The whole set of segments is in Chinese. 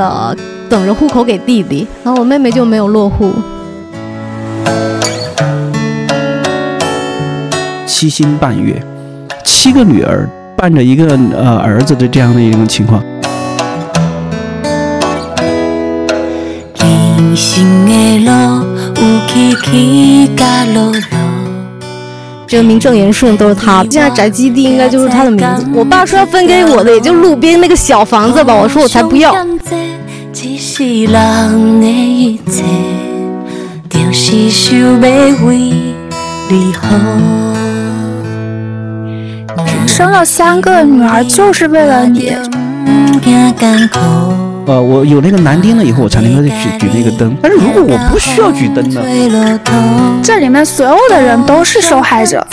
了等着户口给弟弟，然后我妹妹就没有落户。七星半月，七个女儿伴着一个呃儿子的这样的一种情况。人生的路有起起甲落落。这个名正言顺都是他，现在宅基地应该就是他的名字。我爸说要分给我的，也就路边那个小房子吧。我说我才不要。生了三个女儿就是为了你。呃，我有那个男丁了以后，我才能够举举那个灯。但是如果我不需要举灯呢？这里面所有的人都是受害者。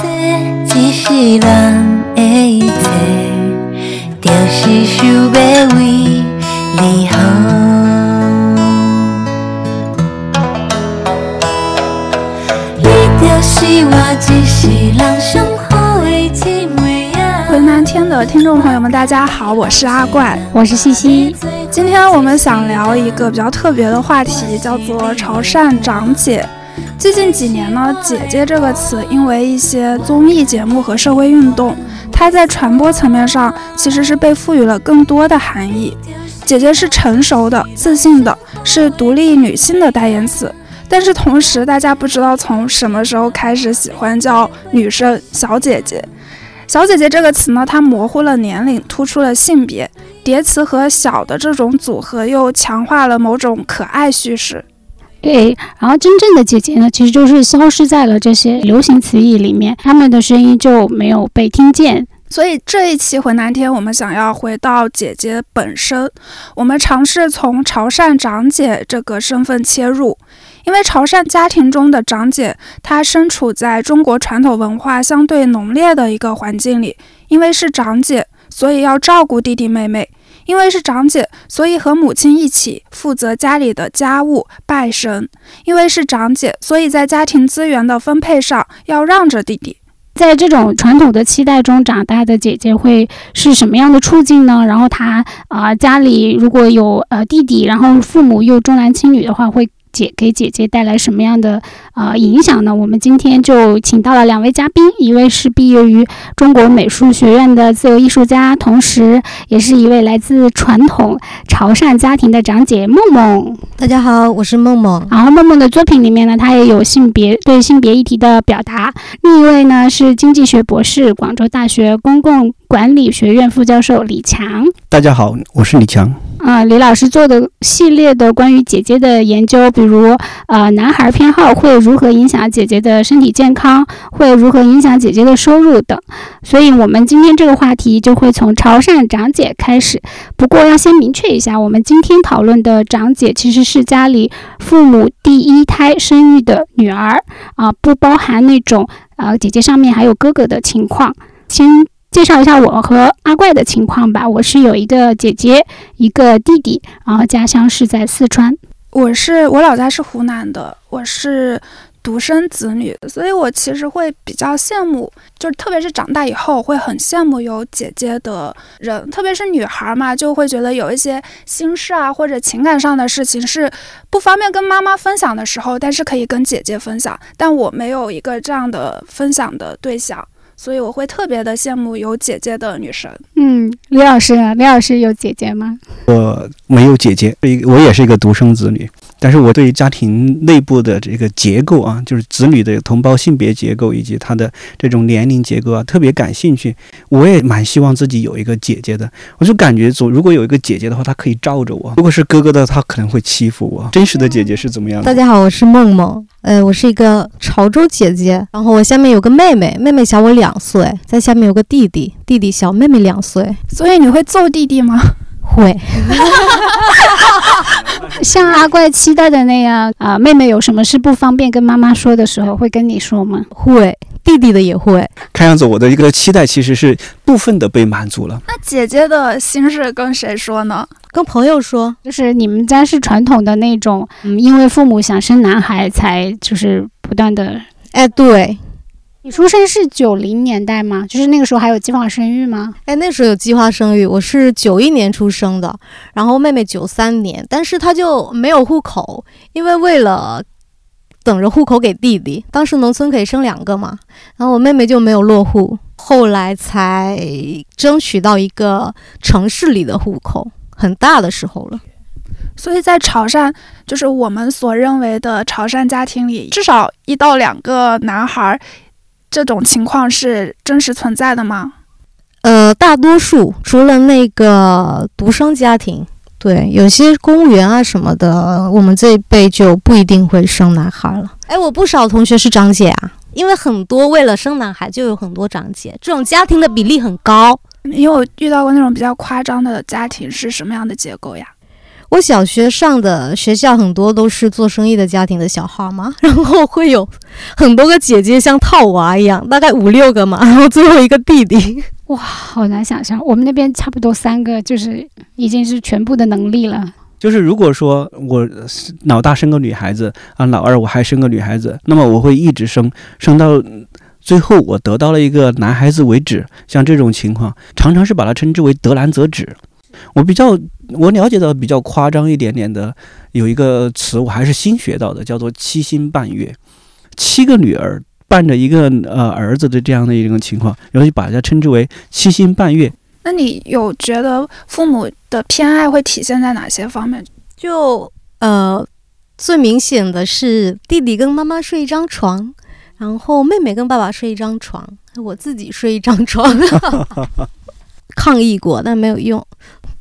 回南天的听众朋友们，大家好，我是阿怪，我是西西。今天我们想聊一个比较特别的话题，叫做潮汕长姐。最近几年呢，“姐姐”这个词因为一些综艺节目和社会运动，它在传播层面上其实是被赋予了更多的含义。姐姐是成熟的、自信的，是独立女性的代言词。但是同时，大家不知道从什么时候开始喜欢叫女生“小姐姐”。小姐姐这个词呢，它模糊了年龄，突出了性别，叠词和小的这种组合又强化了某种可爱叙事。对，然后真正的姐姐呢，其实就是消失在了这些流行词义里面，她们的声音就没有被听见。所以这一期回南天，我们想要回到姐姐本身，我们尝试从潮汕长姐这个身份切入。因为潮汕家庭中的长姐，她身处在中国传统文化相对浓烈的一个环境里。因为是长姐，所以要照顾弟弟妹妹；因为是长姐，所以和母亲一起负责家里的家务、拜神；因为是长姐，所以在家庭资源的分配上要让着弟弟。在这种传统的期待中长大的姐姐会是什么样的处境呢？然后她啊，家里如果有呃弟弟，然后父母又重男轻女的话，会。姐给姐姐带来什么样的呃影响呢？我们今天就请到了两位嘉宾，一位是毕业于中国美术学院的自由艺术家，同时也是一位来自传统潮汕家庭的长姐梦梦。大家好，我是梦梦。然后梦梦的作品里面呢，她也有性别对性别议题的表达。另一位呢是经济学博士，广州大学公共管理学院副教授李强。大家好，我是李强。啊，李老师做的系列的关于姐姐的研究，比如呃，男孩偏好会如何影响姐姐的身体健康，会如何影响姐姐的收入等。所以，我们今天这个话题就会从潮汕长姐开始。不过，要先明确一下，我们今天讨论的长姐其实是家里父母第一胎生育的女儿啊，不包含那种呃姐姐上面还有哥哥的情况。先。介绍一下我和阿怪的情况吧。我是有一个姐姐，一个弟弟，然后家乡是在四川。我是我老家是湖南的，我是独生子女，所以我其实会比较羡慕，就是特别是长大以后会很羡慕有姐姐的人，特别是女孩嘛，就会觉得有一些心事啊或者情感上的事情是不方便跟妈妈分享的时候，但是可以跟姐姐分享。但我没有一个这样的分享的对象。所以我会特别的羡慕有姐姐的女生。嗯，李老师，李老师有姐姐吗？我没有姐姐，我也是一个独生子女。但是我对于家庭内部的这个结构啊，就是子女的同胞性别结构以及他的这种年龄结构啊，特别感兴趣。我也蛮希望自己有一个姐姐的。我就感觉，总如果有一个姐姐的话，她可以罩着我；如果是哥哥的，他可能会欺负我。真实的姐姐是怎么样的？大家好，我是梦梦。呃，我是一个潮州姐姐，然后我下面有个妹妹，妹妹小我两岁，在下面有个弟弟，弟弟小妹妹两岁。所以你会揍弟弟吗？会。像阿怪期待的那样啊，妹妹有什么事不方便跟妈妈说的时候，会跟你说吗？会，弟弟的也会。看样子我的一个期待其实是部分的被满足了。那姐姐的心事跟谁说呢？跟朋友说。就是你们家是传统的那种，嗯，因为父母想生男孩才就是不断的。哎，对。你出生是九零年代吗？就是那个时候还有计划生育吗？哎，那时候有计划生育，我是九一年出生的，然后妹妹九三年，但是她就没有户口，因为为了等着户口给弟弟，当时农村可以生两个嘛，然后我妹妹就没有落户，后来才争取到一个城市里的户口，很大的时候了。所以在潮汕，就是我们所认为的潮汕家庭里，至少一到两个男孩。这种情况是真实存在的吗？呃，大多数除了那个独生家庭，对，有些公务员啊什么的，我们这一辈就不一定会生男孩了。哎，我不少同学是长姐啊，因为很多为了生男孩就有很多长姐，这种家庭的比例很高。因为我遇到过那种比较夸张的家庭是什么样的结构呀？我小学上的学校很多都是做生意的家庭的小孩嘛，然后会有很多个姐姐像套娃一样，大概五六个嘛，然后最后一个弟弟，哇，好难想象。我们那边差不多三个，就是已经是全部的能力了。就是如果说我老大生个女孩子啊，老二我还生个女孩子，那么我会一直生，生到最后我得到了一个男孩子为止。像这种情况，常常是把它称之为得男则止。我比较我了解到比较夸张一点点的，有一个词我还是新学到的，叫做七星伴月，七个女儿伴着一个呃儿子的这样的一种情况，然后就把它称之为七星伴月。那你有觉得父母的偏爱会体现在哪些方面？就呃最明显的是弟弟跟妈妈睡一张床，然后妹妹跟爸爸睡一张床，我自己睡一张床，抗议过但没有用。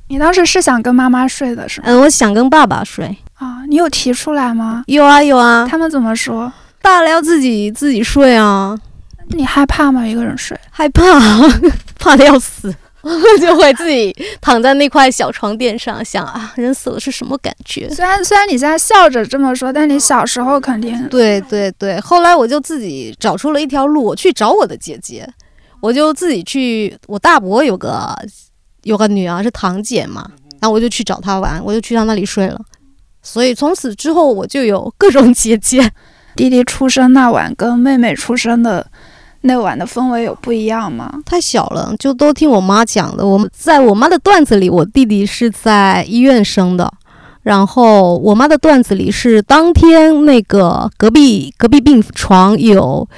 你当时是想跟妈妈睡的是吗？嗯，我想跟爸爸睡啊。你有提出来吗？有啊有啊。他们怎么说？大了要自己自己睡啊。你害怕吗？一个人睡？害怕，怕的要死，就会自己躺在那块小床垫上，想啊，人死了是什么感觉？虽然虽然你现在笑着这么说，但你小时候肯定……对对对。后来我就自己找出了一条路，我去找我的姐姐，我就自己去。我大伯有个。有个女儿是堂姐嘛，然后我就去找她玩，我就去她那里睡了。所以从此之后，我就有各种姐姐。弟弟出生那晚跟妹妹出生的那晚的氛围有不一样吗？太小了，就都听我妈讲的。我们在我妈的段子里，我弟弟是在医院生的，然后我妈的段子里是当天那个隔壁隔壁病床有。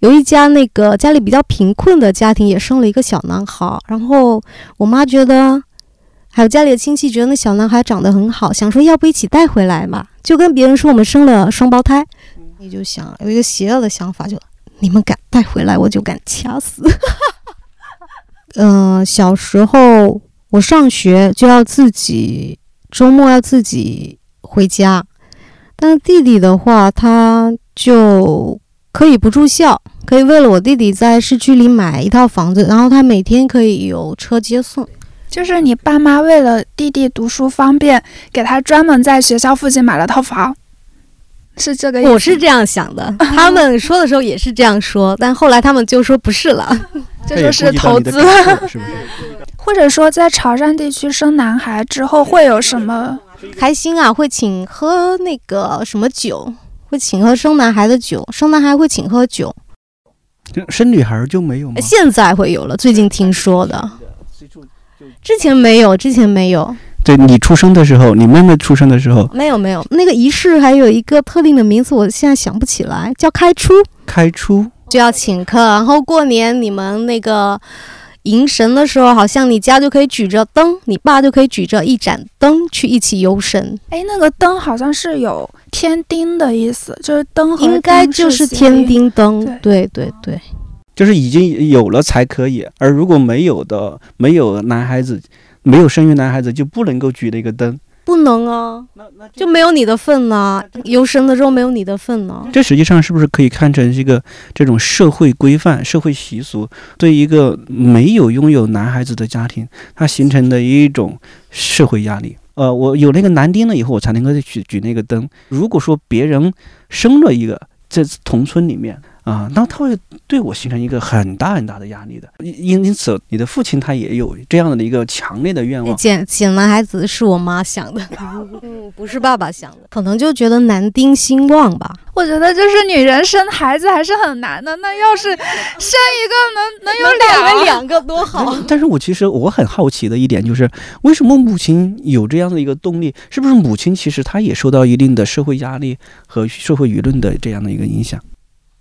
有一家那个家里比较贫困的家庭也生了一个小男孩，然后我妈觉得，还有家里的亲戚觉得那小男孩长得很好，想说要不一起带回来嘛，就跟别人说我们生了双胞胎，你就想有一个邪恶的想法，就你们敢带回来，我就敢掐死。嗯，小时候我上学就要自己周末要自己回家，但是弟弟的话他就。可以不住校，可以为了我弟弟在市区里买一套房子，然后他每天可以有车接送。就是你爸妈为了弟弟读书方便，给他专门在学校附近买了套房，是这个意思？我是这样想的，他们说的时候也是这样说，但后来他们就说不是了，这就是投资，是不是？或者说在潮汕地区生男孩之后会有什么开心啊？会请喝那个什么酒？会请喝生男孩的酒，生男孩会请喝酒，生女孩就没有吗？现在会有了，最近听说的，之前没有，之前没有。对你出生的时候，你妹妹出生的时候，没有没有，那个仪式还有一个特定的名字，我现在想不起来，叫开出。开出就要请客，然后过年你们那个。迎神的时候，好像你家就可以举着灯，你爸就可以举着一盏灯去一起游神。哎，那个灯好像是有天丁的意思，就是灯应该就是天丁灯。对对对，就是已经有了才可以，而如果没有的，没有男孩子，没有生育男孩子就不能够举那个灯。不能啊，那那就没有你的份呢。游神的时候没有你的份呢。这实际上是不是可以看成一个这种社会规范、社会习俗，对一个没有拥有男孩子的家庭，它形成的一种社会压力？呃，我有那个男丁了以后，我才能够举举那个灯。如果说别人生了一个在同村里面。啊，那他会对我形成一个很大很大的压力的。因因此，你的父亲他也有这样的一个强烈的愿望。捡捡男孩子是我妈想的，嗯，不是爸爸想的，可能就觉得男丁兴旺吧。我觉得就是女人生孩子还是很难的，那要是生一个能能有两个两个多好。但是我其实我很好奇的一点就是，为什么母亲有这样的一个动力？是不是母亲其实她也受到一定的社会压力和社会舆论的这样的一个影响？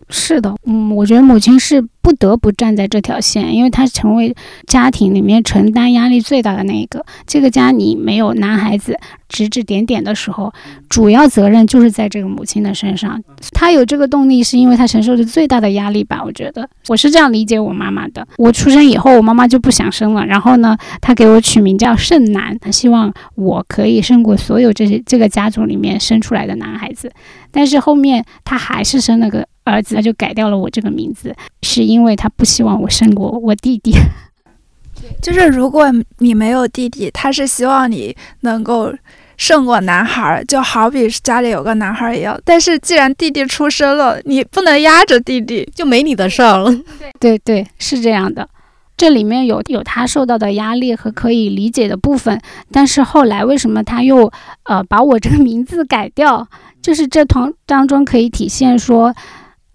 是的，嗯，我觉得母亲是不得不站在这条线，因为她成为家庭里面承担压力最大的那一个。这个家你没有男孩子指指点点的时候，主要责任就是在这个母亲的身上。她有这个动力，是因为她承受着最大的压力吧？我觉得我是这样理解我妈妈的。我出生以后，我妈妈就不想生了，然后呢，她给我取名叫圣男，她希望我可以胜过所有这些这个家族里面生出来的男孩子。但是后面她还是生了个。儿子他就改掉了我这个名字，是因为他不希望我胜过我弟弟。就是如果你没有弟弟，他是希望你能够胜过男孩，就好比家里有个男孩一样。但是既然弟弟出生了，你不能压着弟弟，就没你的事儿了。对对，是这样的。这里面有有他受到的压力和可以理解的部分，但是后来为什么他又呃把我这个名字改掉？就是这同当中可以体现说。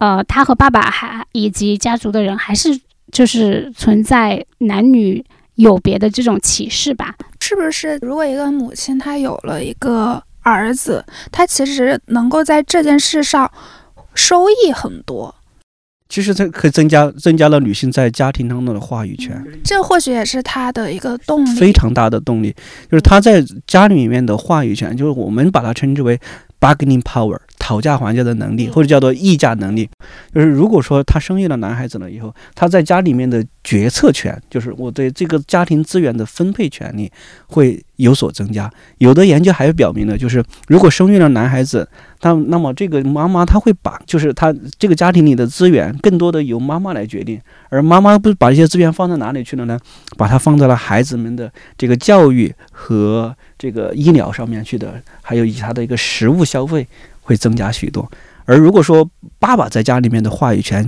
呃，他和爸爸还以及家族的人还是就是存在男女有别的这种歧视吧？是不是？如果一个母亲她有了一个儿子，她其实能够在这件事上收益很多。其实这可以增加增加了女性在家庭当中的话语权。这或许也是她的一个动力，非常大的动力，就是她在家里面的话语权，就是我们把它称之为 bargaining power。讨价还价的能力，或者叫做议价能力，就是如果说他生育了男孩子了以后，他在家里面的决策权，就是我对这个家庭资源的分配权利会有所增加。有的研究还表明呢，就是如果生育了男孩子，那那么这个妈妈她会把，就是他这个家庭里的资源更多的由妈妈来决定，而妈妈不是把这些资源放在哪里去了呢？把它放在了孩子们的这个教育和这个医疗上面去的，还有以及他的一个食物消费。会增加许多，而如果说爸爸在家里面的话语权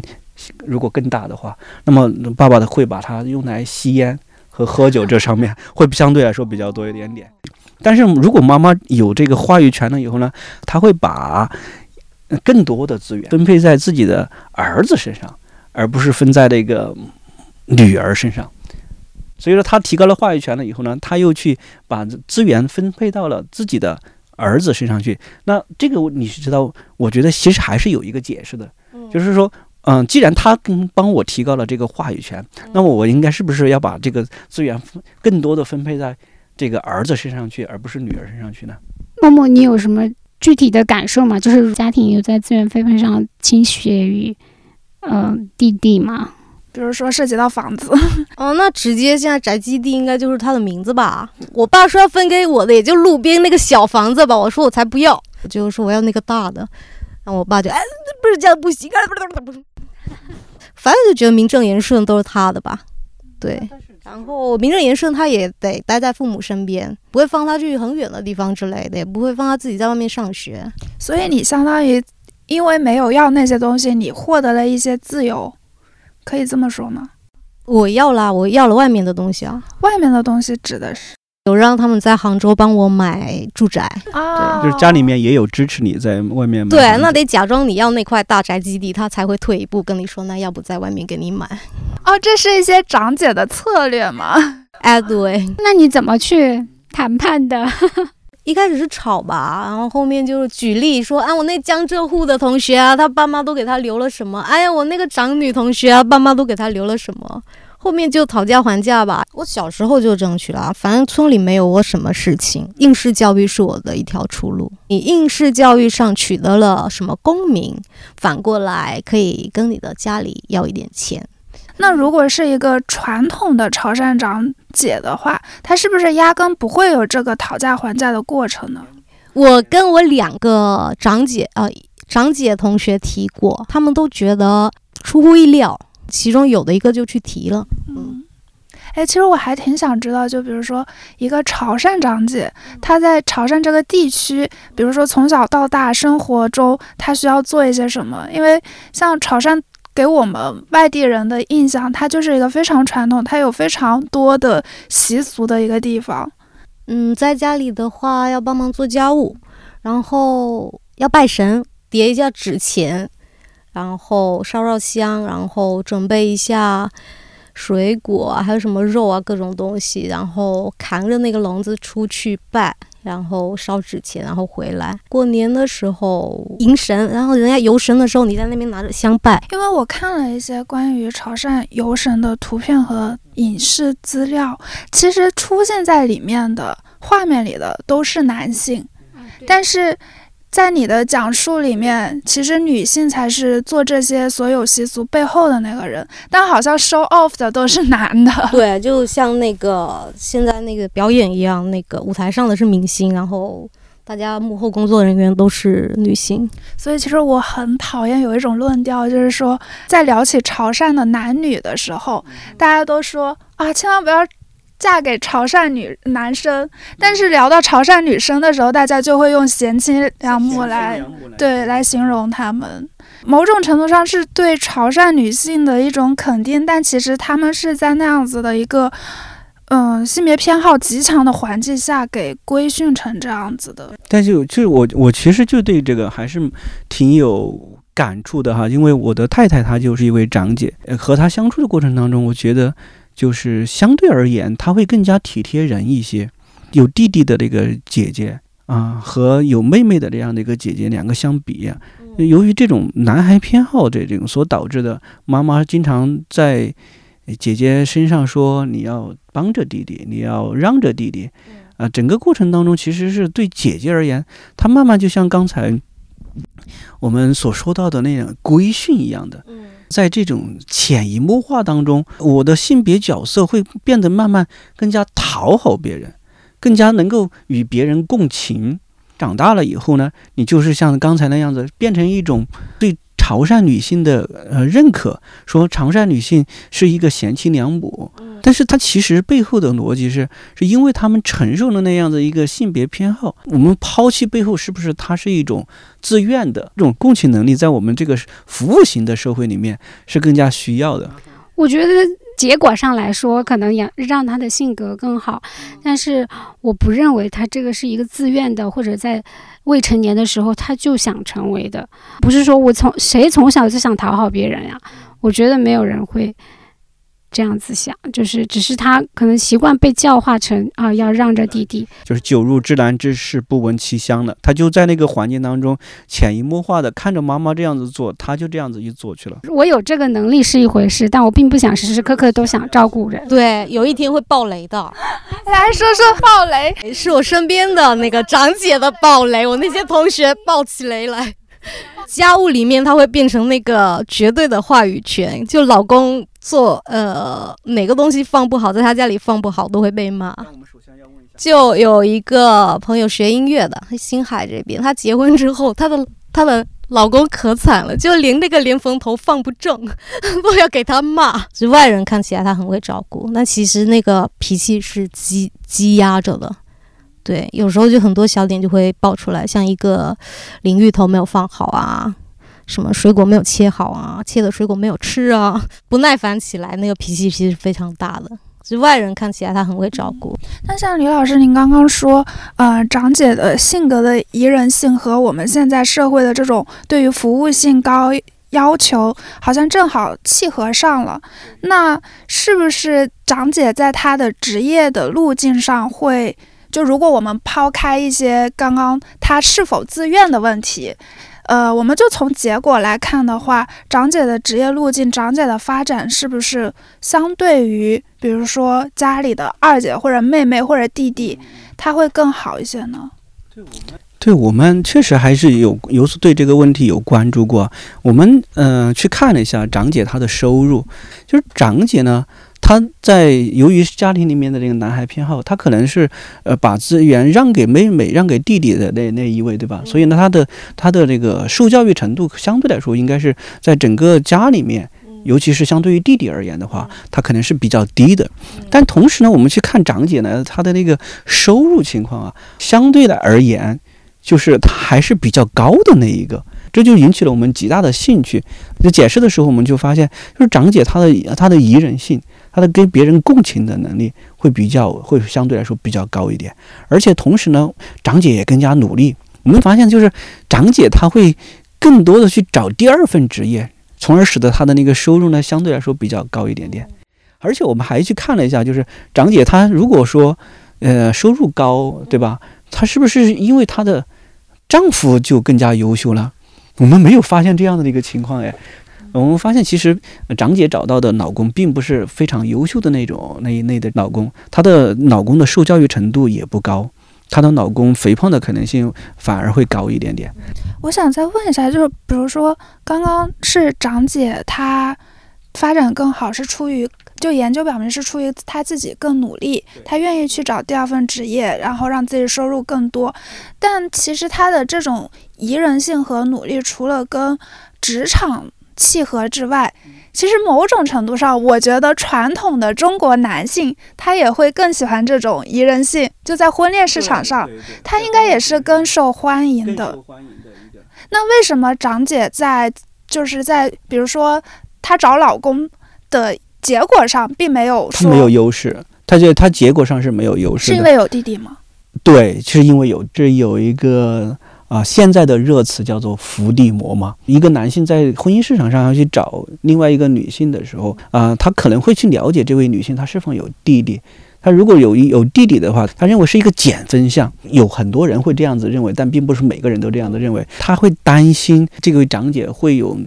如果更大的话，那么爸爸的会把它用来吸烟和喝酒这上面会相对来说比较多一点点。但是如果妈妈有这个话语权了以后呢，他会把更多的资源分配在自己的儿子身上，而不是分在这个女儿身上。所以说，他提高了话语权了以后呢，他又去把资源分配到了自己的。儿子身上去，那这个你是知道？我觉得其实还是有一个解释的，就是说，嗯，既然他跟帮我提高了这个话语权，那么我应该是不是要把这个资源更多的分配在这个儿子身上去，而不是女儿身上去呢？默默，你有什么具体的感受吗？就是家庭有在资源分配上倾斜于嗯弟弟吗？比如说涉及到房子，哦，那直接现在宅基地应该就是他的名字吧？我爸说要分给我的，也就路边那个小房子吧。我说我才不要，就说我要那个大的。然后我爸就哎，不是这样不行啊，不是不是不是，反正就觉得名正言顺都是他的吧。对，然后名正言顺他也得待在父母身边，不会放他去很远的地方之类的，也不会放他自己在外面上学。所以你相当于因为没有要那些东西，你获得了一些自由。可以这么说吗？我要啦，我要了外面的东西啊。外面的东西指的是有让他们在杭州帮我买住宅啊，就是家里面也有支持你在外面买。对，那得假装你要那块大宅基地，他才会退一步跟你说，那要不在外面给你买。哦，这是一些长姐的策略吗？哎，对。那你怎么去谈判的？一开始是吵吧，然后后面就是举例说，啊，我那江浙沪的同学啊，他爸妈都给他留了什么？哎呀，我那个长女同学啊，爸妈都给他留了什么？后面就讨价还价吧。我小时候就争取了，反正村里没有我什么事情，应试教育是我的一条出路。你应试教育上取得了什么功名，反过来可以跟你的家里要一点钱。那如果是一个传统的潮汕长姐的话，她是不是压根不会有这个讨价还价的过程呢？我跟我两个长姐呃长姐同学提过，他们都觉得出乎意料，其中有的一个就去提了。嗯，哎，其实我还挺想知道，就比如说一个潮汕长姐，她在潮汕这个地区，比如说从小到大生活中，她需要做一些什么？因为像潮汕。给我们外地人的印象，它就是一个非常传统，它有非常多的习俗的一个地方。嗯，在家里的话要帮忙做家务，然后要拜神，叠一下纸钱，然后烧烧香，然后准备一下水果，还有什么肉啊，各种东西，然后扛着那个笼子出去拜。然后烧纸钱，然后回来。过年的时候迎神，然后人家游神的时候，你在那边拿着香拜。因为我看了一些关于潮汕游神的图片和影视资料，其实出现在里面的画面里的都是男性，但是。在你的讲述里面，其实女性才是做这些所有习俗背后的那个人，但好像 show off 的都是男的。对，就像那个现在那个表演一样，那个舞台上的是明星，然后大家幕后工作人员都是女性。所以其实我很讨厌有一种论调，就是说在聊起潮汕的男女的时候，大家都说啊，千万不要。嫁给潮汕女男生，但是聊到潮汕女生的时候，大家就会用贤妻良母来对来形容她们。某种程度上是对潮汕女性的一种肯定，但其实她们是在那样子的一个嗯性别偏好极强的环境下给规训成这样子的。但是就是我我其实就对这个还是挺有感触的哈，因为我的太太她就是一位长姐，和她相处的过程当中，我觉得。就是相对而言，他会更加体贴人一些。有弟弟的这个姐姐啊，和有妹妹的这样的一个姐姐，两个相比，由于这种男孩偏好这种所导致的，妈妈经常在姐姐身上说：“你要帮着弟弟，你要让着弟弟。”啊，整个过程当中，其实是对姐姐而言，她慢慢就像刚才我们所说到的那样规训一样的。在这种潜移默化当中，我的性别角色会变得慢慢更加讨好别人，更加能够与别人共情。长大了以后呢，你就是像刚才那样子，变成一种对。潮汕女性的呃认可，说潮汕女性是一个贤妻良母，但是她其实背后的逻辑是，是因为她们承受了那样的一个性别偏好。我们抛弃背后是不是它是一种自愿的这种共情能力，在我们这个服务型的社会里面是更加需要的。我觉得结果上来说，可能养让他的性格更好，但是我不认为他这个是一个自愿的，或者在。未成年的时候，他就想成为的，不是说我从谁从小就想讨好别人呀？我觉得没有人会。这样子想，就是只是他可能习惯被教化成啊，要让着弟弟。就是久入芝兰之室，不闻其香的。他就在那个环境当中，潜移默化的看着妈妈这样子做，他就这样子去做去了。我有这个能力是一回事，但我并不想时时刻刻都想照顾人。对，有一天会爆雷的。来说说爆雷，是我身边的那个长姐的爆雷，我那些同学爆起雷来。家务里面，他会变成那个绝对的话语权，就老公做呃哪个东西放不好，在他家里放不好都会被骂。就有一个朋友学音乐的，星海这边，她结婚之后，她的她的老公可惨了，就连那个莲蓬头放不正 都要给他骂。就外人看起来他很会照顾，那其实那个脾气是积积压着的。对，有时候就很多小点就会爆出来，像一个淋浴头没有放好啊，什么水果没有切好啊，切的水果没有吃啊，不耐烦起来，那个脾气其实非常大的。就外人看起来他很会照顾，那像李老师您刚刚说，呃，长姐的性格的宜人性和我们现在社会的这种对于服务性高要求，好像正好契合上了。那是不是长姐在她的职业的路径上会？就如果我们抛开一些刚刚他是否自愿的问题，呃，我们就从结果来看的话，长姐的职业路径，长姐的发展是不是相对于，比如说家里的二姐或者妹妹或者弟弟，他会更好一些呢？对我们，对我们确实还是有有所对这个问题有关注过。我们嗯去看了一下长姐她的收入，就是长姐呢。他在由于家庭里面的这个男孩偏好，他可能是呃把资源让给妹妹、让给弟弟的那那一位，对吧？所以呢，他的他的这个受教育程度相对来说，应该是在整个家里面，尤其是相对于弟弟而言的话，他可能是比较低的。但同时呢，我们去看长姐呢，她的那个收入情况啊，相对的而言，就是她还是比较高的那一个。这就引起了我们极大的兴趣。就解释的时候，我们就发现，就是长姐她的她的宜人性，她的跟别人共情的能力会比较会相对来说比较高一点，而且同时呢，长姐也更加努力。我们发现，就是长姐她会更多的去找第二份职业，从而使得她的那个收入呢相对来说比较高一点点。而且我们还去看了一下，就是长姐她如果说呃收入高，对吧？她是不是因为她的丈夫就更加优秀了？我们没有发现这样的一个情况哎。我们发现其实长姐找到的老公并不是非常优秀的那种那一类的老公，她的老公的受教育程度也不高。她的老公肥胖的可能性反而会高一点点。我想再问一下，就是比如说，刚刚是长姐她发展更好，是出于就研究表明是出于他自己更努力，他愿意去找第二份职业，然后让自己收入更多。但其实他的这种宜人性和努力，除了跟职场契合之外，其实某种程度上，我觉得传统的中国男性他也会更喜欢这种宜人性，就在婚恋市场上，他应该也是更受欢迎的。那为什么长姐在就是在比如说她找老公的结果上并没有说没有优势？他就他结果上是没有优势，是因为有弟弟吗？对，是因为有这有一个。啊，现在的热词叫做伏地魔嘛。一个男性在婚姻市场上要去找另外一个女性的时候，啊，他可能会去了解这位女性她是否有弟弟。他如果有有弟弟的话，他认为是一个减分项。有很多人会这样子认为，但并不是每个人都这样子认为。他会担心这个长姐会有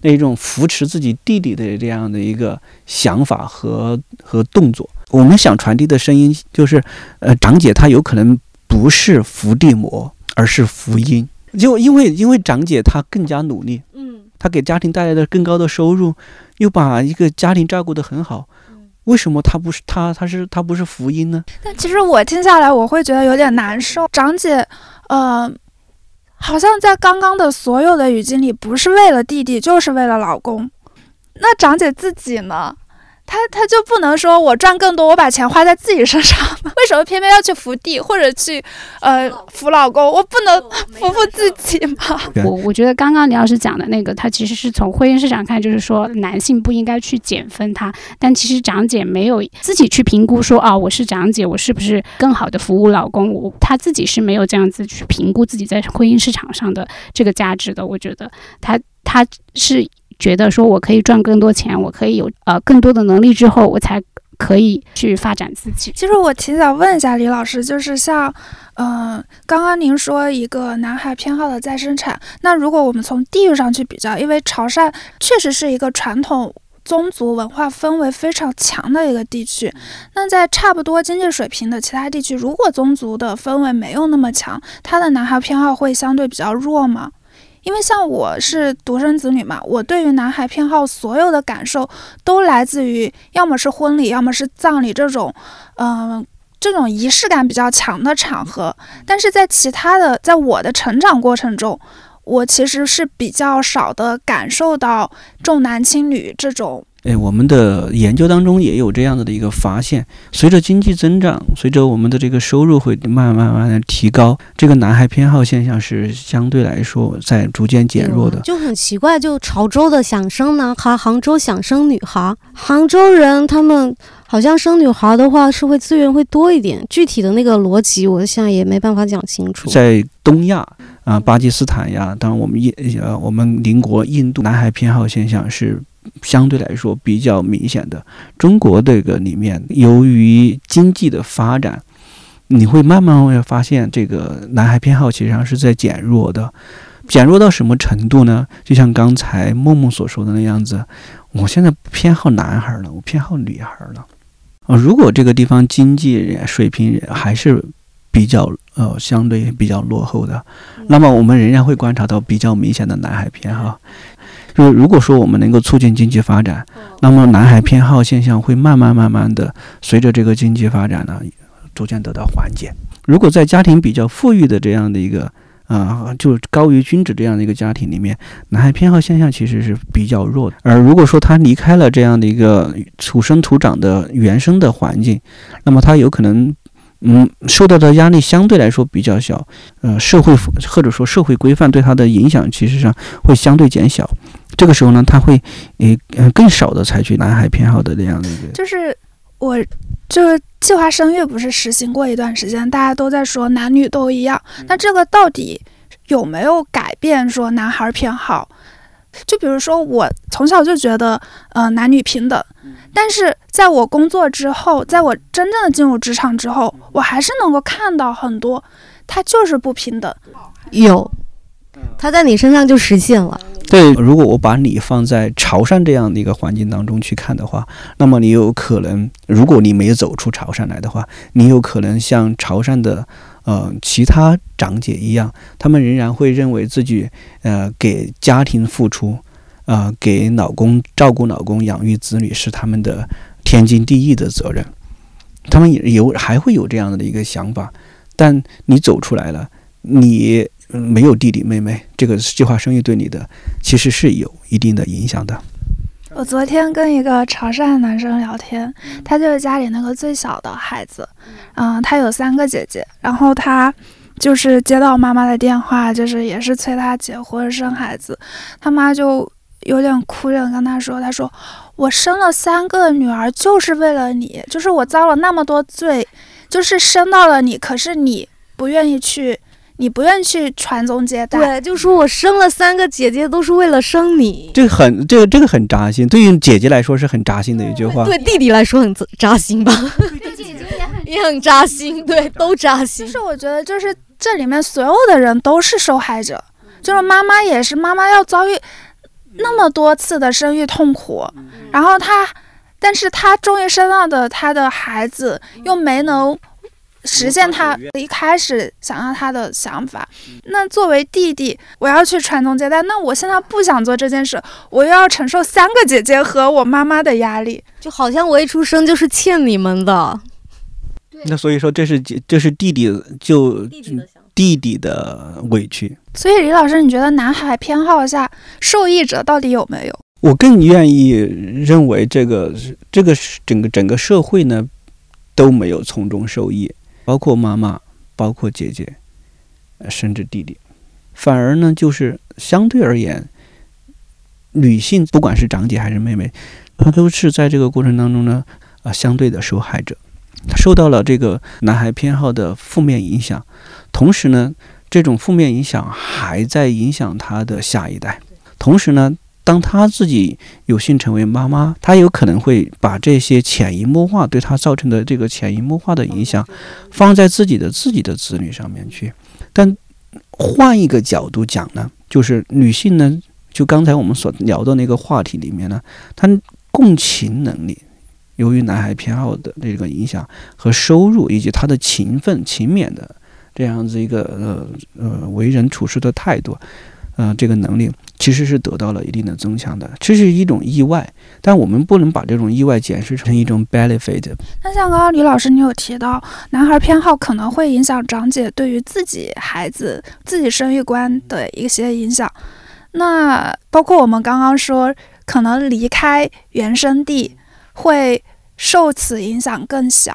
那种扶持自己弟弟的这样的一个想法和和动作。我们想传递的声音就是，呃，长姐她有可能不是伏地魔。而是福音，就因为因为长姐她更加努力，嗯，她给家庭带来的更高的收入，又把一个家庭照顾得很好，为什么她不是她她是她不是福音呢？但其实我听下来我会觉得有点难受。长姐，呃，好像在刚刚的所有的语境里，不是为了弟弟，就是为了老公。那长姐自己呢？他他就不能说我赚更多，我把钱花在自己身上吗？为什么偏偏要去扶地或者去呃扶老公？我不能扶扶 自己吗？我我觉得刚刚李老师讲的那个，他其实是从婚姻市场看，就是说男性不应该去减分他，但其实长姐没有自己去评估说啊，我是长姐，我是不是更好的服务老公？我他自己是没有这样子去评估自己在婚姻市场上的这个价值的。我觉得他他是。觉得说我可以赚更多钱，我可以有呃更多的能力之后，我才可以去发展自己。其实我挺想问一下李老师，就是像，嗯，刚刚您说一个男孩偏好的再生产，那如果我们从地域上去比较，因为潮汕确实是一个传统宗族文化氛围非常强的一个地区，那在差不多经济水平的其他地区，如果宗族的氛围没有那么强，他的男孩偏好会相对比较弱吗？因为像我是独生子女嘛，我对于男孩偏好所有的感受都来自于要么是婚礼，要么是葬礼这种，嗯，这种仪式感比较强的场合。但是在其他的，在我的成长过程中，我其实是比较少的感受到重男轻女这种。哎，我们的研究当中也有这样子的一个发现：随着经济增长，随着我们的这个收入会慢慢慢慢的提高，这个男孩偏好现象是相对来说在逐渐减弱的。就很奇怪，就潮州的想生男孩，杭州想生女孩。杭州人他们好像生女孩的话社会资源会多一点，具体的那个逻辑我现在也没办法讲清楚。在东亚啊，巴基斯坦呀，当然我们印呃我们邻国印度，男孩偏好现象是。相对来说比较明显的，中国这个里面，由于经济的发展，你会慢慢会发现，这个男孩偏好其实上是在减弱的。减弱到什么程度呢？就像刚才梦梦所说的那样子，我现在不偏好男孩了，我偏好女孩了。啊，如果这个地方经济水平还是比较呃相对比较落后的，那么我们仍然会观察到比较明显的男孩偏好。就是如果说我们能够促进经济发展，那么男孩偏好现象会慢慢慢慢的随着这个经济发展呢，逐渐得到缓解。如果在家庭比较富裕的这样的一个啊，就高于均值这样的一个家庭里面，男孩偏好现象其实是比较弱的。而如果说他离开了这样的一个土生土长的原生的环境，那么他有可能嗯，受到的压力相对来说比较小，呃，社会或者说社会规范对他的影响其实上会相对减小。这个时候呢，他会诶呃更少的采取男孩偏好的这样的一个。就是我就是计划生育不是实行过一段时间，大家都在说男女都一样，那这个到底有没有改变说男孩偏好？就比如说我从小就觉得呃男女平等，但是在我工作之后，在我真正的进入职场之后，我还是能够看到很多他就是不平等。有，他在你身上就实现了。对，如果我把你放在潮汕这样的一个环境当中去看的话，那么你有可能，如果你没有走出潮汕来的话，你有可能像潮汕的呃其他长姐一样，他们仍然会认为自己呃给家庭付出，啊给老公照顾老公、养育子女是他们的天经地义的责任，他们也有还会有这样的一个想法，但你走出来了，你。嗯，没有弟弟妹妹，这个计划生育对你的其实是有一定的影响的。我昨天跟一个潮汕男生聊天，他就是家里那个最小的孩子，嗯，他有三个姐姐，然后他就是接到妈妈的电话，就是也是催他结婚生孩子，他妈就有点哭着跟他说：“他说我生了三个女儿就是为了你，就是我遭了那么多罪，就是生到了你，可是你不愿意去。”你不愿意去传宗接代，对，就说我生了三个姐姐都是为了生你，这个很，这个这个很扎心，对于姐姐来说是很扎心的一句话，对弟弟来说很扎心吧，对姐姐也很也很扎心，对，都扎心。就是我觉得，就是这里面所有的人都是受害者，就是妈妈也是，妈妈要遭遇那么多次的生育痛苦，然后她，但是她终于生到的她的孩子又没能。实现他一开始想要他的想法。那作为弟弟，我要去传宗接代。那我现在不想做这件事，我又要承受三个姐姐和我妈妈的压力，就好像我一出生就是欠你们的。那所以说，这是这是弟弟就弟弟的委屈。所以李老师，你觉得男孩偏好下受益者到底有没有？我更愿意认为这个这个整个整个社会呢都没有从中受益。包括妈妈，包括姐姐，甚至弟弟，反而呢，就是相对而言，女性不管是长姐还是妹妹，她都是在这个过程当中呢，啊，相对的受害者，她受到了这个男孩偏好的负面影响，同时呢，这种负面影响还在影响他的下一代，同时呢。当他自己有幸成为妈妈，他有可能会把这些潜移默化对他造成的这个潜移默化的影响，放在自己的自己的子女上面去。但换一个角度讲呢，就是女性呢，就刚才我们所聊的那个话题里面呢，她共情能力，由于男孩偏好的这个影响和收入，以及她的勤奋勤勉的这样子一个呃呃为人处事的态度。呃，这个能力其实是得到了一定的增强的，这是一种意外，但我们不能把这种意外解释成一种 benefit。那像刚刚李老师你有提到，男孩偏好可能会影响长姐对于自己孩子、自己生育观的一些影响。那包括我们刚刚说，可能离开原生地会受此影响更小。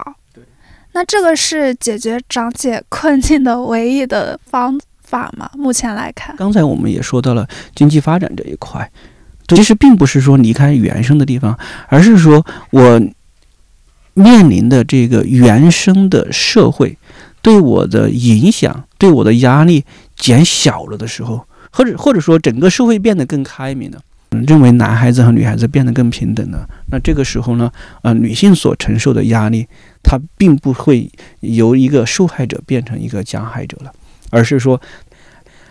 那这个是解决长姐困境的唯一的方。法吗？目前来看，刚才我们也说到了经济发展这一块，其实并不是说离开原生的地方，而是说我面临的这个原生的社会对我的影响、对我的压力减小了的时候，或者或者说整个社会变得更开明了，认为男孩子和女孩子变得更平等了，那这个时候呢，呃，女性所承受的压力，它并不会由一个受害者变成一个加害者了。而是说，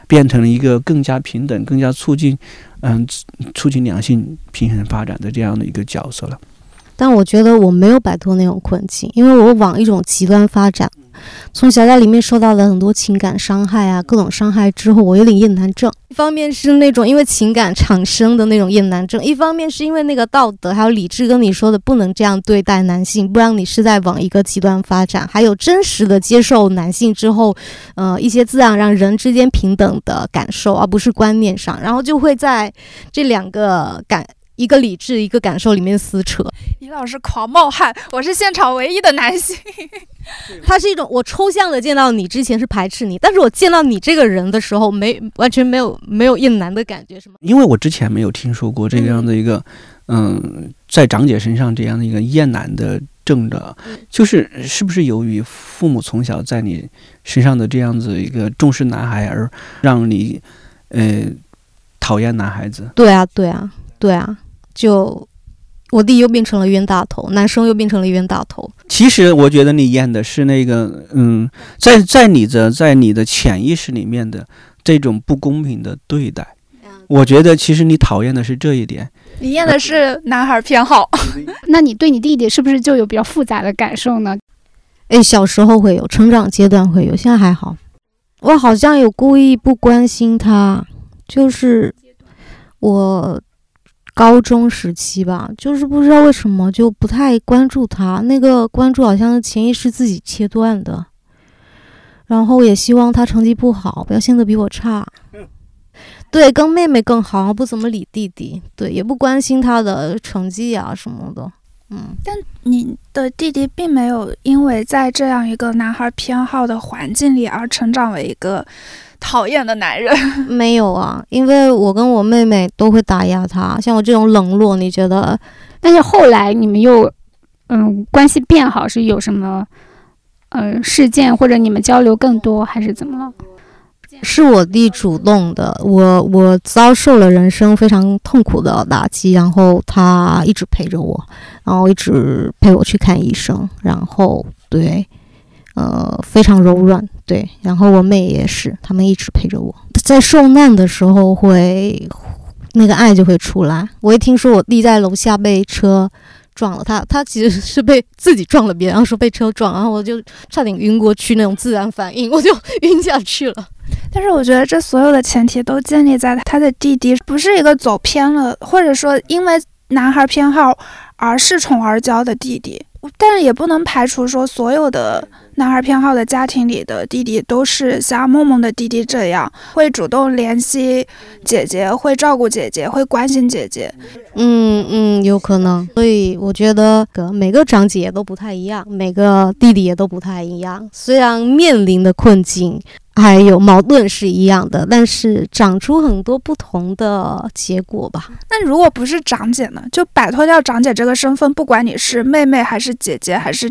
变成了一个更加平等、更加促进，嗯，促进两性平衡发展的这样的一个角色了。但我觉得我没有摆脱那种困境，因为我往一种极端发展。从小在里面受到了很多情感伤害啊，各种伤害之后，我有点厌男症。一方面是那种因为情感产生的那种厌男症，一方面是因为那个道德还有理智跟你说的不能这样对待男性，不然你是在往一个极端发展。还有真实的接受男性之后，呃，一些自然让人之间平等的感受，而不是观念上，然后就会在这两个感。一个理智一个感受里面撕扯。李老师狂冒汗，我是现场唯一的男性。他是一种我抽象的见到你之前是排斥你，但是我见到你这个人的时候，没完全没有没有厌男的感觉，是吗？因为我之前没有听说过这样的一个，嗯，在长姐身上这样的一个厌男的症的，就是是不是由于父母从小在你身上的这样子一个重视男孩，而让你呃讨厌男孩子？对啊，对啊，对啊，就。我弟又变成了冤大头，男生又变成了冤大头。其实我觉得你演的是那个，嗯，在在你的在你的潜意识里面的这种不公平的对待。我觉得其实你讨厌的是这一点。你厌的是男孩偏好。那你对你弟弟是不是就有比较复杂的感受呢？哎，小时候会有，成长阶段会有，现在还好。我好像有故意不关心他，就是我。高中时期吧，就是不知道为什么就不太关注他，那个关注好像是潜意识自己切断的。然后也希望他成绩不好，表现的比我差。对，跟妹妹更好，不怎么理弟弟。对，也不关心他的成绩啊什么的。嗯，但你的弟弟并没有因为在这样一个男孩偏好的环境里而成长为一个。讨厌的男人没有啊，因为我跟我妹妹都会打压他。像我这种冷落，你觉得？但是后来你们又，嗯，关系变好，是有什么，呃，事件或者你们交流更多，还是怎么了？是我弟主动的。我我遭受了人生非常痛苦的打击，然后他一直陪着我，然后一直陪我去看医生，然后对。呃，非常柔软，对。然后我妹也是，他们一直陪着我，在受难的时候会，那个爱就会出来。我一听说我弟在楼下被车撞了，他他其实是被自己撞了别人，然后说被车撞，然后我就差点晕过去，那种自然反应，我就晕下去了。但是我觉得这所有的前提都建立在他的弟弟不是一个走偏了，或者说因为男孩偏好而恃宠而骄的弟弟。但是也不能排除说，所有的男孩偏好的家庭里的弟弟都是像梦梦的弟弟这样，会主动联系姐姐，会照顾姐姐，会关心姐姐。嗯嗯，有可能。所以我觉得，每个长姐都不太一样，每个弟弟也都不太一样。虽然面临的困境。还有矛盾是一样的，但是长出很多不同的结果吧。那如果不是长姐呢？就摆脱掉长姐这个身份，不管你是妹妹还是姐姐还是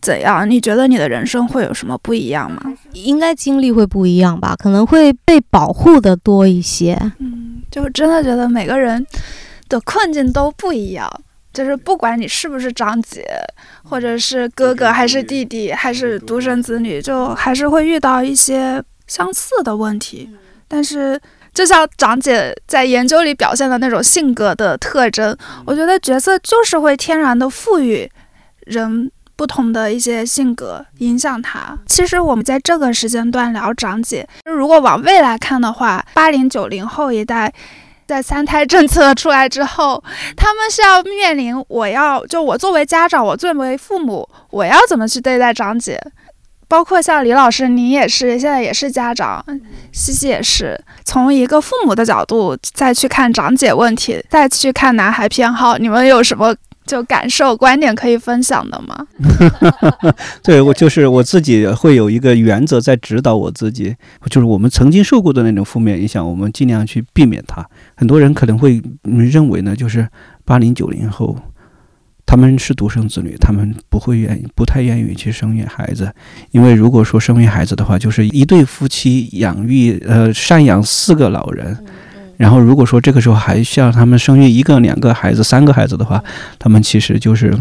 怎样，你觉得你的人生会有什么不一样吗？应该经历会不一样吧，可能会被保护的多一些。嗯，就真的觉得每个人的困境都不一样。就是不管你是不是长姐，或者是哥哥，还是弟弟，还是独生子女，就还是会遇到一些相似的问题。但是，就像长姐在研究里表现的那种性格的特征，我觉得角色就是会天然的赋予人不同的一些性格，影响他。其实我们在这个时间段聊长姐，如果往未来看的话，八零九零后一代。在三胎政策出来之后，他们是要面临我要就我作为家长，我作为父母，我要怎么去对待长姐？包括像李老师，您也是现在也是家长，西西也是从一个父母的角度再去看长姐问题，再去看男孩偏好，你们有什么？就感受观点可以分享的吗？对我就是我自己会有一个原则在指导我自己，就是我们曾经受过的那种负面影响，我们尽量去避免它。很多人可能会认为呢，就是八零九零后他们是独生子女，他们不会愿意不太愿意去生育孩子，因为如果说生育孩子的话，就是一对夫妻养育呃赡养四个老人。然后，如果说这个时候还需要他们生育一个、两个孩子、三个孩子的话，他们其实就是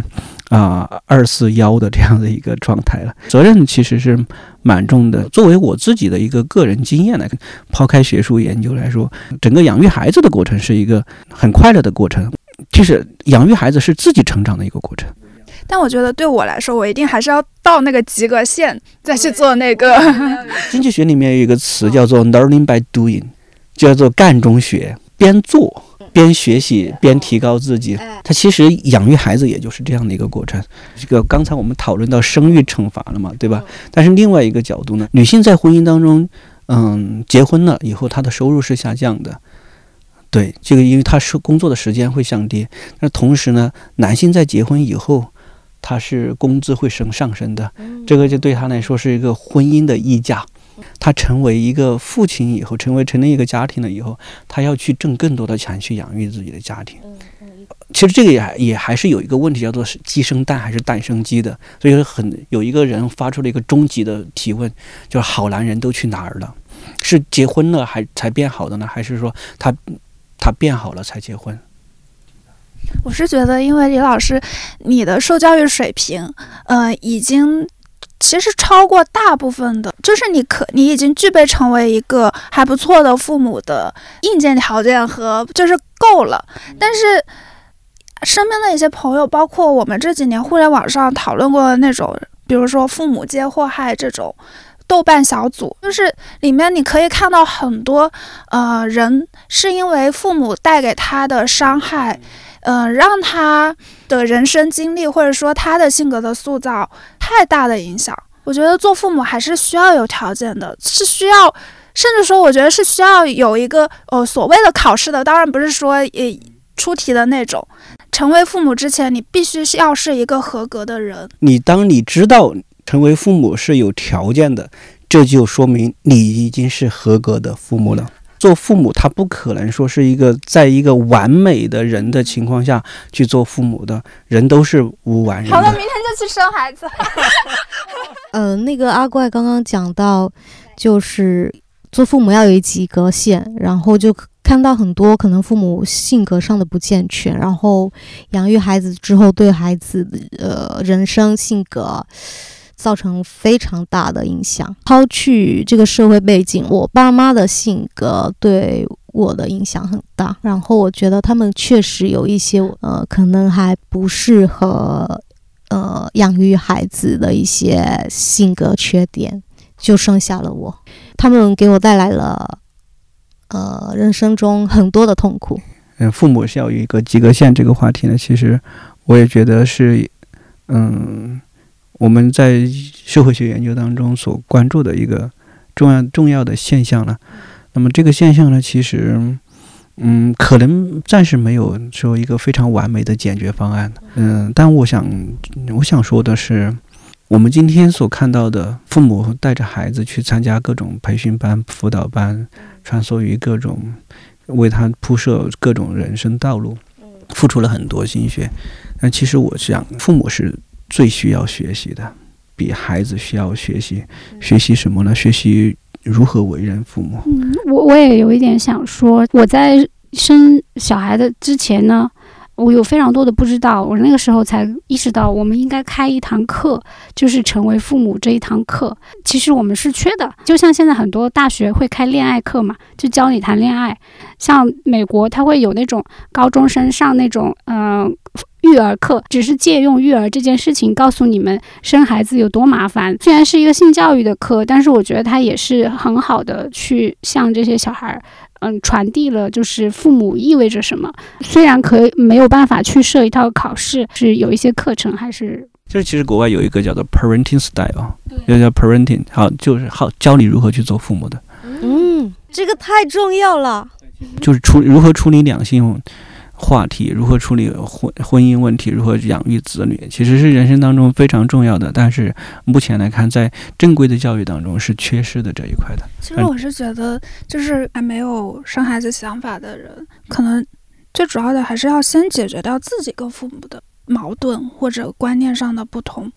啊二四幺的这样的一个状态了。责任其实是蛮重的。作为我自己的一个个人经验来抛开学术研究来说，整个养育孩子的过程是一个很快乐的过程。就是养育孩子是自己成长的一个过程。但我觉得对我来说，我一定还是要到那个及格线再去做那个。经济学里面有一个词叫做 “learning by doing”。叫做干中学，边做边学习边提高自己。他其实养育孩子也就是这样的一个过程。这个刚才我们讨论到生育惩罚了嘛，对吧？但是另外一个角度呢，女性在婚姻当中，嗯，结婚了以后，她的收入是下降的。对，这个因为他是工作的时间会降低，那同时呢，男性在结婚以后，他是工资会升上升的，这个就对他来说是一个婚姻的溢价。他成为一个父亲以后，成为成立一个家庭了以后，他要去挣更多的钱去养育自己的家庭。其实这个也也还是有一个问题，叫做是鸡生蛋还是蛋生鸡的。所以说很有一个人发出了一个终极的提问，就是好男人都去哪儿了？是结婚了还才变好的呢，还是说他他变好了才结婚？我是觉得，因为李老师，你的受教育水平，呃，已经其实超过大部分的，就是你可你已经具备成为一个还不错的父母的硬件条件和就是够了。但是身边的一些朋友，包括我们这几年互联网上讨论过的那种，比如说父母皆祸害这种。豆瓣小组就是里面你可以看到很多，呃，人是因为父母带给他的伤害，呃，让他的人生经历或者说他的性格的塑造太大的影响。我觉得做父母还是需要有条件的，是需要，甚至说我觉得是需要有一个呃所谓的考试的。当然不是说呃出题的那种。成为父母之前，你必须要是一个合格的人。你当你知道。成为父母是有条件的，这就说明你已经是合格的父母了。做父母，他不可能说是一个在一个完美的人的情况下去做父母的，人都是无完人。好了，明天就去生孩子。呃，那个阿怪刚刚讲到，就是做父母要有几个线，然后就看到很多可能父母性格上的不健全，然后养育孩子之后对孩子的呃人生性格。造成非常大的影响。抛去这个社会背景，我爸妈的性格对我的影响很大。然后我觉得他们确实有一些呃，可能还不适合呃养育孩子的一些性格缺点，就剩下了我。他们给我带来了呃人生中很多的痛苦。嗯，父母是要有一个及格线这个话题呢，其实我也觉得是嗯。我们在社会学研究当中所关注的一个重要重要的现象了，那么这个现象呢，其实，嗯，可能暂时没有说一个非常完美的解决方案。嗯，但我想，我想说的是，我们今天所看到的父母带着孩子去参加各种培训班、辅导班，穿梭于各种，为他铺设各种人生道路，付出了很多心血。但其实我想，父母是。最需要学习的，比孩子需要学习，学习什么呢？学习如何为人父母。嗯，我我也有一点想说，我在生小孩的之前呢。我有非常多的不知道，我那个时候才意识到，我们应该开一堂课，就是成为父母这一堂课。其实我们是缺的，就像现在很多大学会开恋爱课嘛，就教你谈恋爱。像美国，他会有那种高中生上那种嗯育儿课，只是借用育儿这件事情告诉你们生孩子有多麻烦。虽然是一个性教育的课，但是我觉得它也是很好的去向这些小孩。嗯，传递了就是父母意味着什么。虽然可以没有办法去设一套考试，是有一些课程还是。就是其实国外有一个叫做 parenting style，又叫 parenting，好就是好教你如何去做父母的。嗯，这个太重要了。就是处如何处理两性。话题如何处理婚婚姻问题，如何养育子女，其实是人生当中非常重要的。但是目前来看，在正规的教育当中是缺失的这一块的。其实我是觉得，就是还没有生孩子想法的人，可能最主要的还是要先解决掉自己跟父母的矛盾或者观念上的不同。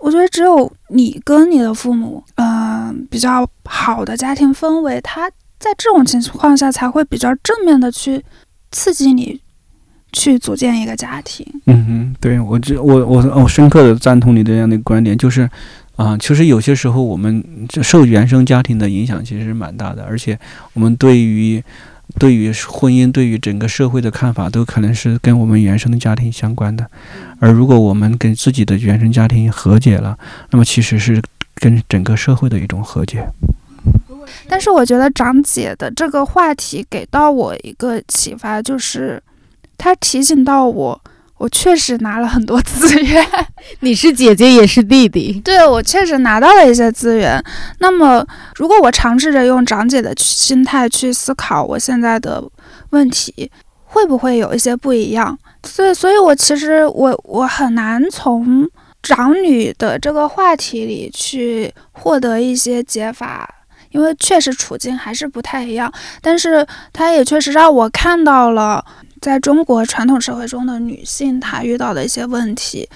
我觉得只有你跟你的父母，嗯，比较好的家庭氛围，他在这种情况下才会比较正面的去刺激你。去组建一个家庭。嗯哼，对我这我我我深刻的赞同你这样的观点，就是啊，其实有些时候我们受原生家庭的影响其实是蛮大的，而且我们对于对于婚姻、对于整个社会的看法，都可能是跟我们原生的家庭相关的。而如果我们跟自己的原生家庭和解了，那么其实是跟整个社会的一种和解。但是我觉得长姐的这个话题给到我一个启发，就是。他提醒到我，我确实拿了很多资源。你是姐姐，也是弟弟。对，我确实拿到了一些资源。那么，如果我尝试着用长姐的心态去思考我现在的问题会不会有一些不一样？所以，所以我其实我我很难从长女的这个话题里去获得一些解法，因为确实处境还是不太一样。但是，它也确实让我看到了在中国传统社会中的女性她遇到的一些问题。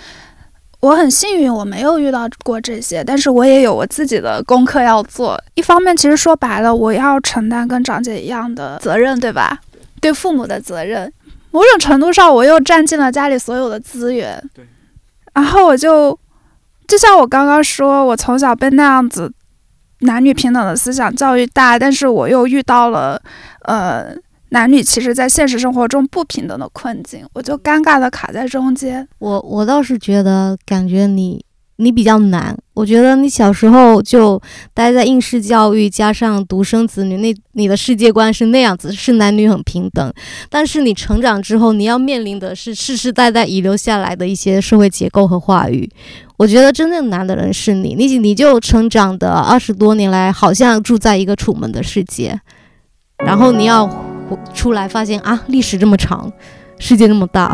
我很幸运，我没有遇到过这些，但是我也有我自己的功课要做。一方面，其实说白了，我要承担跟长姐一样的责任，对吧？对父母的责任，某种程度上，我又占尽了家里所有的资源。对。然后我就，就像我刚刚说，我从小被那样子男女平等的思想教育大，但是我又遇到了，呃。男女其实，在现实生活中不平等的困境，我就尴尬的卡在中间。我我倒是觉得，感觉你你比较难。我觉得你小时候就待在应试教育，加上独生子女，那你的世界观是那样子，是男女很平等。但是你成长之后，你要面临的是世世代代遗留下来的一些社会结构和话语。我觉得真正难的人是你，你你就成长的二十多年来，好像住在一个楚门的世界，然后你要。出来发现啊，历史这么长，世界这么大，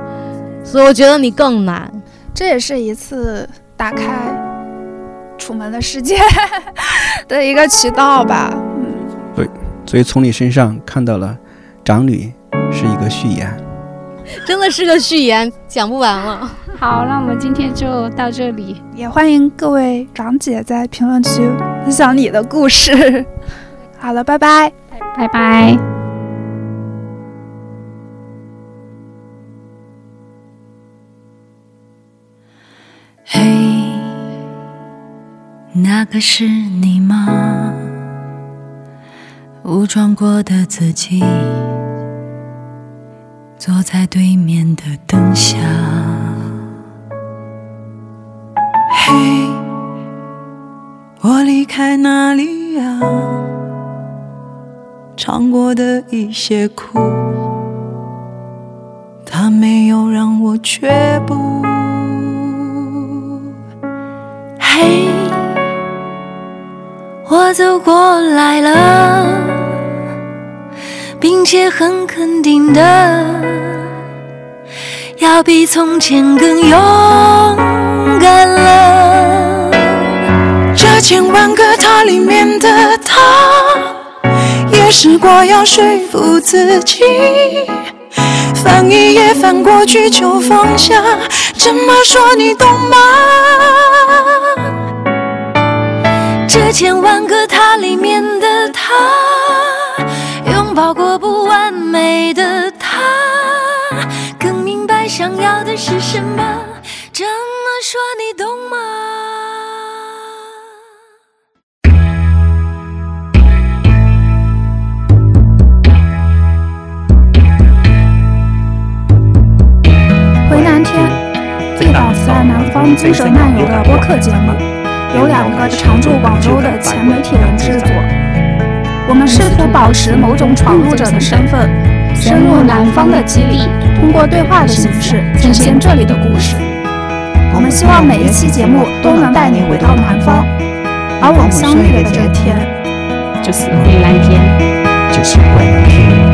所以我觉得你更难。这也是一次打开楚门的世界 的一个渠道吧。嗯，对，所以从你身上看到了长女是一个序言，真的是个序言，讲不完了。好，那我们今天就到这里，也欢迎各位长姐在评论区分享你的故事。好了，拜拜，拜拜。嘿，那个是你吗？武装过的自己，坐在对面的灯下。嘿，我离开哪里呀？尝过的一些苦，它没有让我却步。嘿，我走过来了，并且很肯定的，要比从前更勇敢了。这千万个他里面的他，也试过要说服自己，翻一页翻过去就放下。怎么说你懂吗？这千万个他里面的他，拥抱过不完美的他，更明白想要的是什么。这么说你懂吗？方精神漫游的播客节目。有两个常驻广州的前媒体人制作，我们试图保持某种闯入者的身份，深入南方的基地，通过对话的形式呈现这里的故事。我们希望每一期节目都能带你回到南方，而我们相遇的这天，就是回蓝天，就是回。